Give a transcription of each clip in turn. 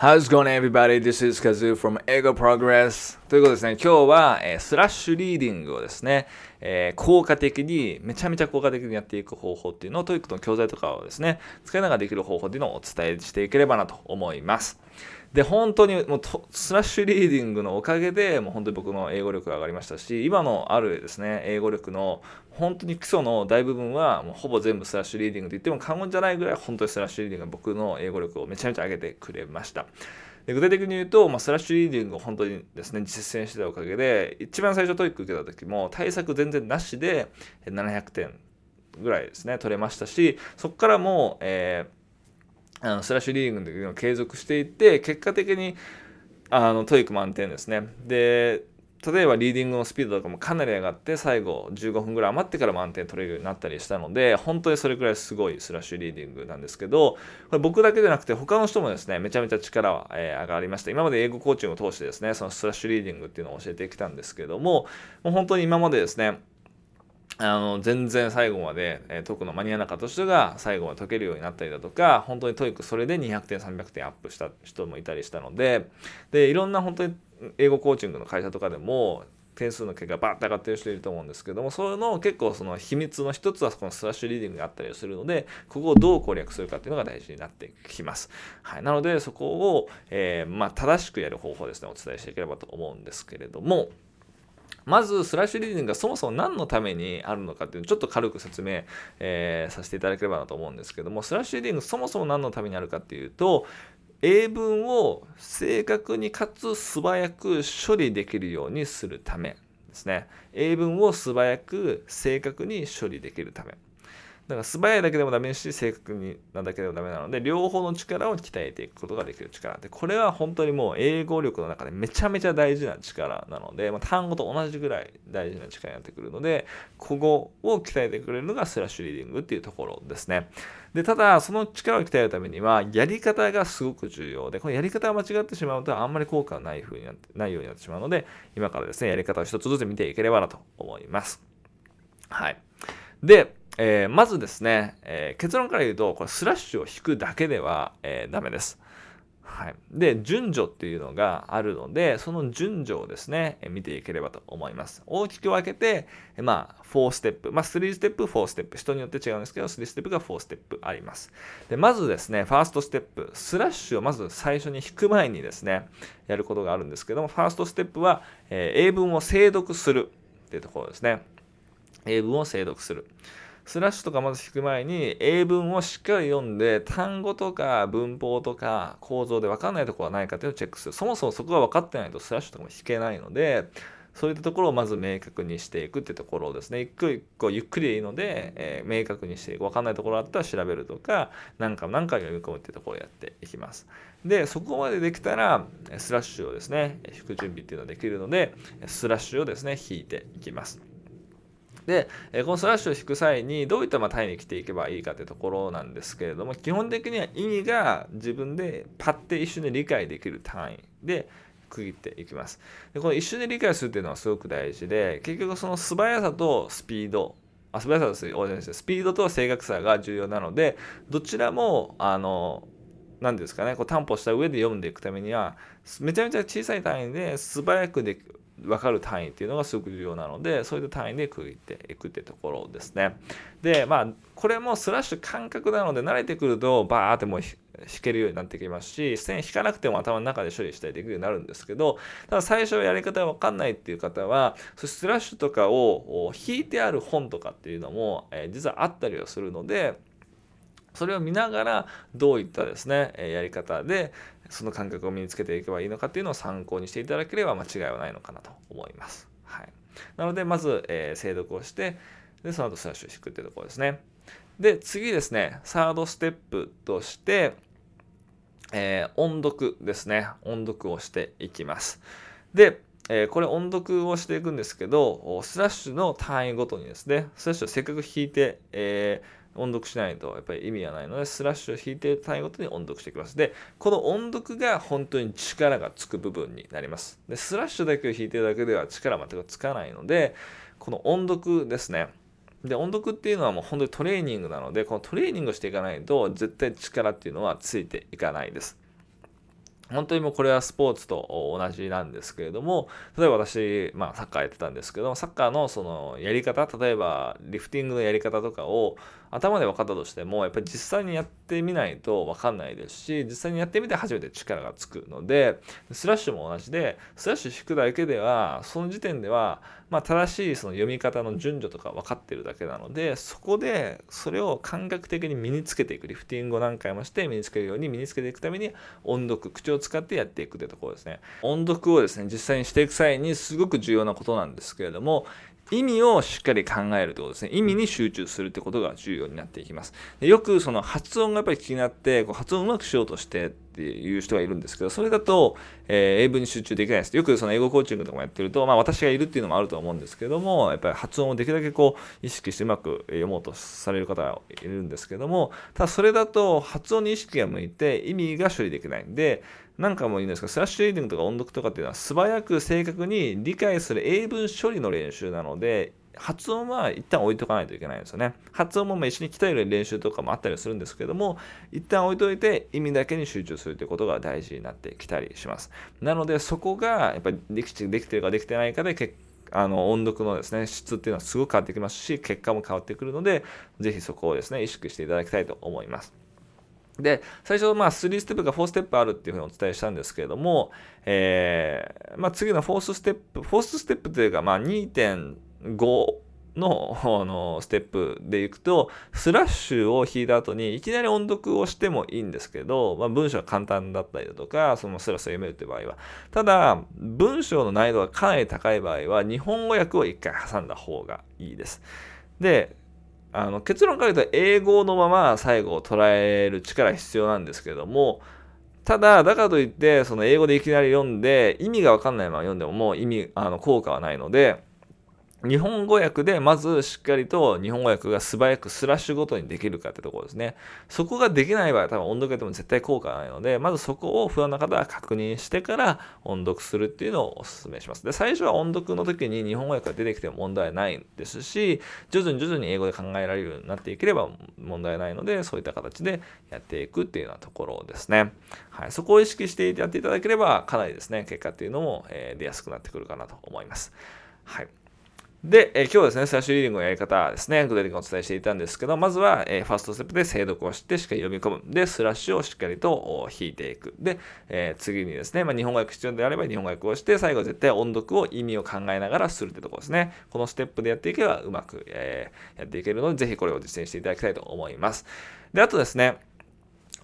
How's going everybody? This is Kazu from Eigo Progress. ということですね、今日は、えー、スラッシュリーディングをですね、えー、効果的に、めちゃめちゃ効果的にやっていく方法っていうのを、 TOEIC の教材とかをですね、使いながらできる方法っていうのをお伝えしていければなと思います。で、本当にもうスラッシュリーディングのおかげで、もう本当に僕の英語力が上がりましたし、今のあるですね、英語力の本当に基礎の大部分は、もうほぼ全部スラッシュリーディングと言っても過言じゃないぐらい、本当にスラッシュリーディングが僕の英語力をめちゃめちゃ上げてくれました。で具体的に言うと、まあ、スラッシュリーディングを本当にですね、実践してたおかげで、一番最初 TOEIC 受けた時も対策全然なしで700点ぐらいですね、取れましたし、そこからもう、えーあのスラッシュリーディングの時を継続していって結果的にあの TOEIC 満点ですね。で例えばリーディングのスピードとかもかなり上がって最後15分ぐらい余ってから満点取れるようになったりしたので本当にそれくらいすごいスラッシュリーディングなんですけどこれ僕だけじゃなくて他の人もですねめちゃめちゃ力は、え、上がりました。今まで英語コーチングを通してですねそのスラッシュリーディングっていうのを教えてきたんですけどももう本当に今までですねあの全然最後まで、えー、解くの間に合わなかった人が最後まで解けるようになったりだとか本当に TOEIC それで200点300点アップした人もいたりしたのででいろんな本当に英語コーチングの会社とかでも点数の結果バーって上がってる人いると思うんですけどもそういうのを結構その秘密の一つはこのスラッシュリーディングがあったりするのでここをどう攻略するかっていうのが大事になってきます、はい、なのでそこを、えー、まあ、正しくやる方法ですねお伝えしていければと思うんですけれども。まずスラッシュリーディングがそもそも何のためにあるのかっていうのをちょっと軽く説明、えー、させていただければなと思うんですけどもスラッシュリーディングそもそも何のためにあるかっていうと英文を正確にかつ素早く処理できるようにするためですね。英文を素早く正確に処理できるため。だから素早いだけでもダメし、正確になだけでもダメなので、両方の力を鍛えていくことができる力。で、これは本当にもう英語力の中でめちゃめちゃ大事な力なので、まあ、単語と同じぐらい大事な力になってくるので、ここを鍛えてくれるのがスラッシュリーディングっていうところですね。で、ただ、その力を鍛えるためには、やり方がすごく重要で、このやり方が間違ってしまうと、あんまり効果がない風になって、ないようになってしまうので、今からですね、やり方を一つずつ見ていければなと思います。はい。で、えー、まずですね、えー、結論から言うと、これスラッシュを引くだけでは、えー、ダメです。はい、で、順序っていうのがあるので、その順序をですね、見ていければと思います。大きく分けて、まあ、4ステップ、まあ、3ステップ、4ステップ、人によって違うんですけど、3ステップか4ステップあります。で、まずですね、ファーストステップ、スラッシュをまず最初に引く前にですね、やることがあるんですけども、ファーストステップは、えー、英文を精読するっていうところですね。英文を精読する。スラッシュとかまず引く前に英文をしっかり読んで単語とか文法とか構造で分かんないところはないかというのをチェックする。そもそもそこが分かってないとスラッシュとかも引けないのでそういったところをまず明確にしていくってところをですね。一個一個ゆっくりでいいので、えー、明確にしていく。分かんないところあったら調べるとか何回も何回も読み込むってところをやっていきます。でそこまでできたらスラッシュをですね引く準備っていうのができるのでスラッシュをですね引いていきます。で、このスラッシュを引く際にどういった単位に来ていけばいいかというところなんですけれども、基本的には意味が自分でパッて一瞬で理解できる単位で区切っていきます。でこの一瞬で理解するっていうのはすごく大事で、結局その素早さとスピード、あ素早さです、スピードと正確さが重要なので、どちらも、あの、何ですかね、こう担保した上で読んでいくためには、めちゃめちゃ小さい単位で素早くできる分かる単位っていうのがすごく重要なのでそういった単位で区切っていくってところですねでまあこれもスラッシュ感覚なので慣れてくるとバーってもう弾けるようになってきますし線引かなくても頭の中で処理したりできるようになるんですけどただ最初やり方が分かんないっていう方はスラッシュとかを引いてある本とかっていうのも、え、実はあったりはするのでそれを見ながらどういったですねやり方でその感覚を身につけていけばいいのかっていうのを参考にしていただければ間違いはないのかなと思います。はい、なのでまず、えー、精読をしてでその後スラッシュを引くっていうところですね。で次ですねサードステップとして、えー、音読ですね音読をしていきます。でえ、これ音読をしていくんですけど、スラッシュの単位ごとにですね、スラッシュをせっかく弾いて、えー音読しないとやっぱり意味がないのでスラッシュを引いて単位ごとに音読していきます。でこの音読が本当に力がつく部分になります。でスラッシュだけを引いてるだけでは力全くつかないのでこの音読ですね。で音読っていうのはもう本当にトレーニングなのでこのトレーニングをしていかないと絶対力っていうのはついていかないです。本当にもうこれはスポーツと同じなんですけれども、例えば私、まあサッカーやってたんですけども、サッカーのそのやり方、例えばリフティングのやり方とかを頭で分かったとしても、やっぱり実際にやってみないと分かんないですし、実際にやってみて初めて力がつくので、スラッシュも同じで、スラッシュ引くだけでは、その時点では、まあ、正しいその読み方の順序とか分かってるだけなのでそこでそれを感覚的に身につけていく。リフティングを何回もして身につけるように身につけていくために音読口を使ってやっていくというところですね。音読をですね実際にしていく際にすごく重要なことなんですけれども意味をしっかり考えるということですね。意味に集中するってことが重要になっていきます。でよくその発音がやっぱり気になって、こう発音をうまくしようとしてっていう人がいるんですけど、それだと、えー、英文に集中できないです。よくその英語コーチングとかもやってると、まあ私がいるっていうのもあると思うんですけども、やっぱり発音をできるだけこう意識してうまく読もうとされる方がいるんですけども、ただそれだと発音に意識が向いて意味が処理できないんで、なんかも言うんですが、スラッシュリーディングとか音読とかっていうのは素早く正確に理解する英文処理の練習なので、発音は一旦置いとかないといけないんですよね。発音も一緒に鍛える練習とかもあったりするんですけども、一旦置いといて意味だけに集中するということが大事になってきたりします。なのでそこがやっぱりできできてるかできてないかで結あの音読のですね質っていうのはすごく変わってきますし結果も変わってくるのでぜひそこをですね意識していただきたいと思います。で、最初、まあ、3ステップか4ステップあるっていうふうにお伝えしたんですけれども、えー、まあ、次の4ステップ、4ステップというか、まあ、2.5ののステップでいくと、スラッシュを引いた後にいきなり音読をしてもいいんですけど、まあ、文章が簡単だったりだとか、そのスラスラ読めるという場合は。ただ、文章の難易度がかなり高い場合は、日本語訳を一回挟んだ方がいいです。で、あの結論から言うと英語のまま最後を捉える力必要なんですけれどもただだからといってその英語でいきなり読んで意味が分かんないまま読んでももう意味あの効果はないので日本語訳でまずしっかりと日本語訳が素早くスラッシュごとにできるかってところですね。そこができない場合は多分音読やっても絶対効果ないので、まずそこを不安な方は確認してから音読するっていうのをお勧めします。で、最初は音読の時に日本語訳が出てきても問題ないですし、徐々に徐々に英語で考えられるようになっていければ問題ないので、そういった形でやっていくっていうようなところですね。はい。そこを意識してやっていただければ、かなりですね、結果っていうのも、え出やすくなってくるかなと思います。はい。で、えー、今日はですね、スラッシュリーディングのやり方ですね、具体的にお伝えしていたんですけど、まずは、えー、ファーストステップで精読をして、しっかり読み込む。で、スラッシュをしっかりと引いていく。で、えー、次にですね、まあ、日本語訳必要であれば日本語訳をして、最後絶対音読を意味を考えながらするってところですね。このステップでやっていけばうまく、え、やっていけるので、ぜひこれを実践していただきたいと思います。で、あとですね、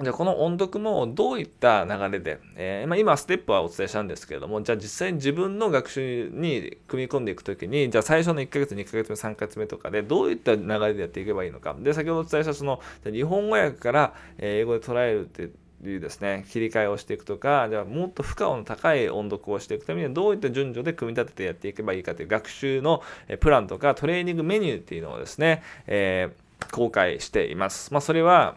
じゃこの音読もどういった流れで、えー、まあ、今ステップはお伝えしたんですけれども、じゃあ実際に自分の学習に組み込んでいくときに、じゃあ最初の1ヶ月、2ヶ月目、3ヶ月目とかでどういった流れでやっていけばいいのか。で、先ほどお伝えしたその日本語訳から英語で捉えるっていうですね、切り替えをしていくとか、じゃあもっと負荷の高い音読をしていくためにはどういった順序で組み立ててやっていけばいいかという学習のプランとかトレーニングメニューっていうのをですね、えー、公開しています。まあ、それは、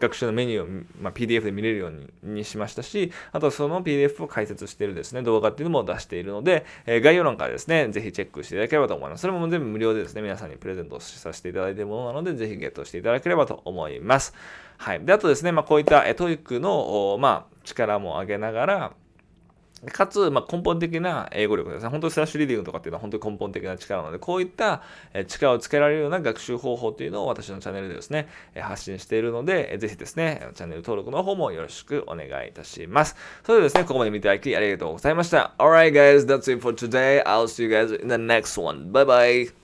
学習のメニューを、まあ、PDF で見れるようにしましたし、あとその PDF を解説しているですね、動画っていうのも出しているので、えー、概要欄からですね、ぜひチェックしていただければと思います。それも全部無料でですね、皆さんにプレゼントさせていただいているものなので、ぜひゲットしていただければと思います。はい。で、あとですね、まあ、こういった TOEIC の、まあ、力も上げながら、かつ、まあ、根本的な英語力ですね。本当にスラッシュリーディングとかっていうのは本当に根本的な力なので、こういった力をつけられるような学習方法というのを私のチャンネルでですね、発信しているので、ぜひですね、チャンネル登録の方もよろしくお願いいたします。それではですね、ここまで見ていただきありがとうございました。Alright guys, that's it for today. I'll see you guys in the next one. Bye bye!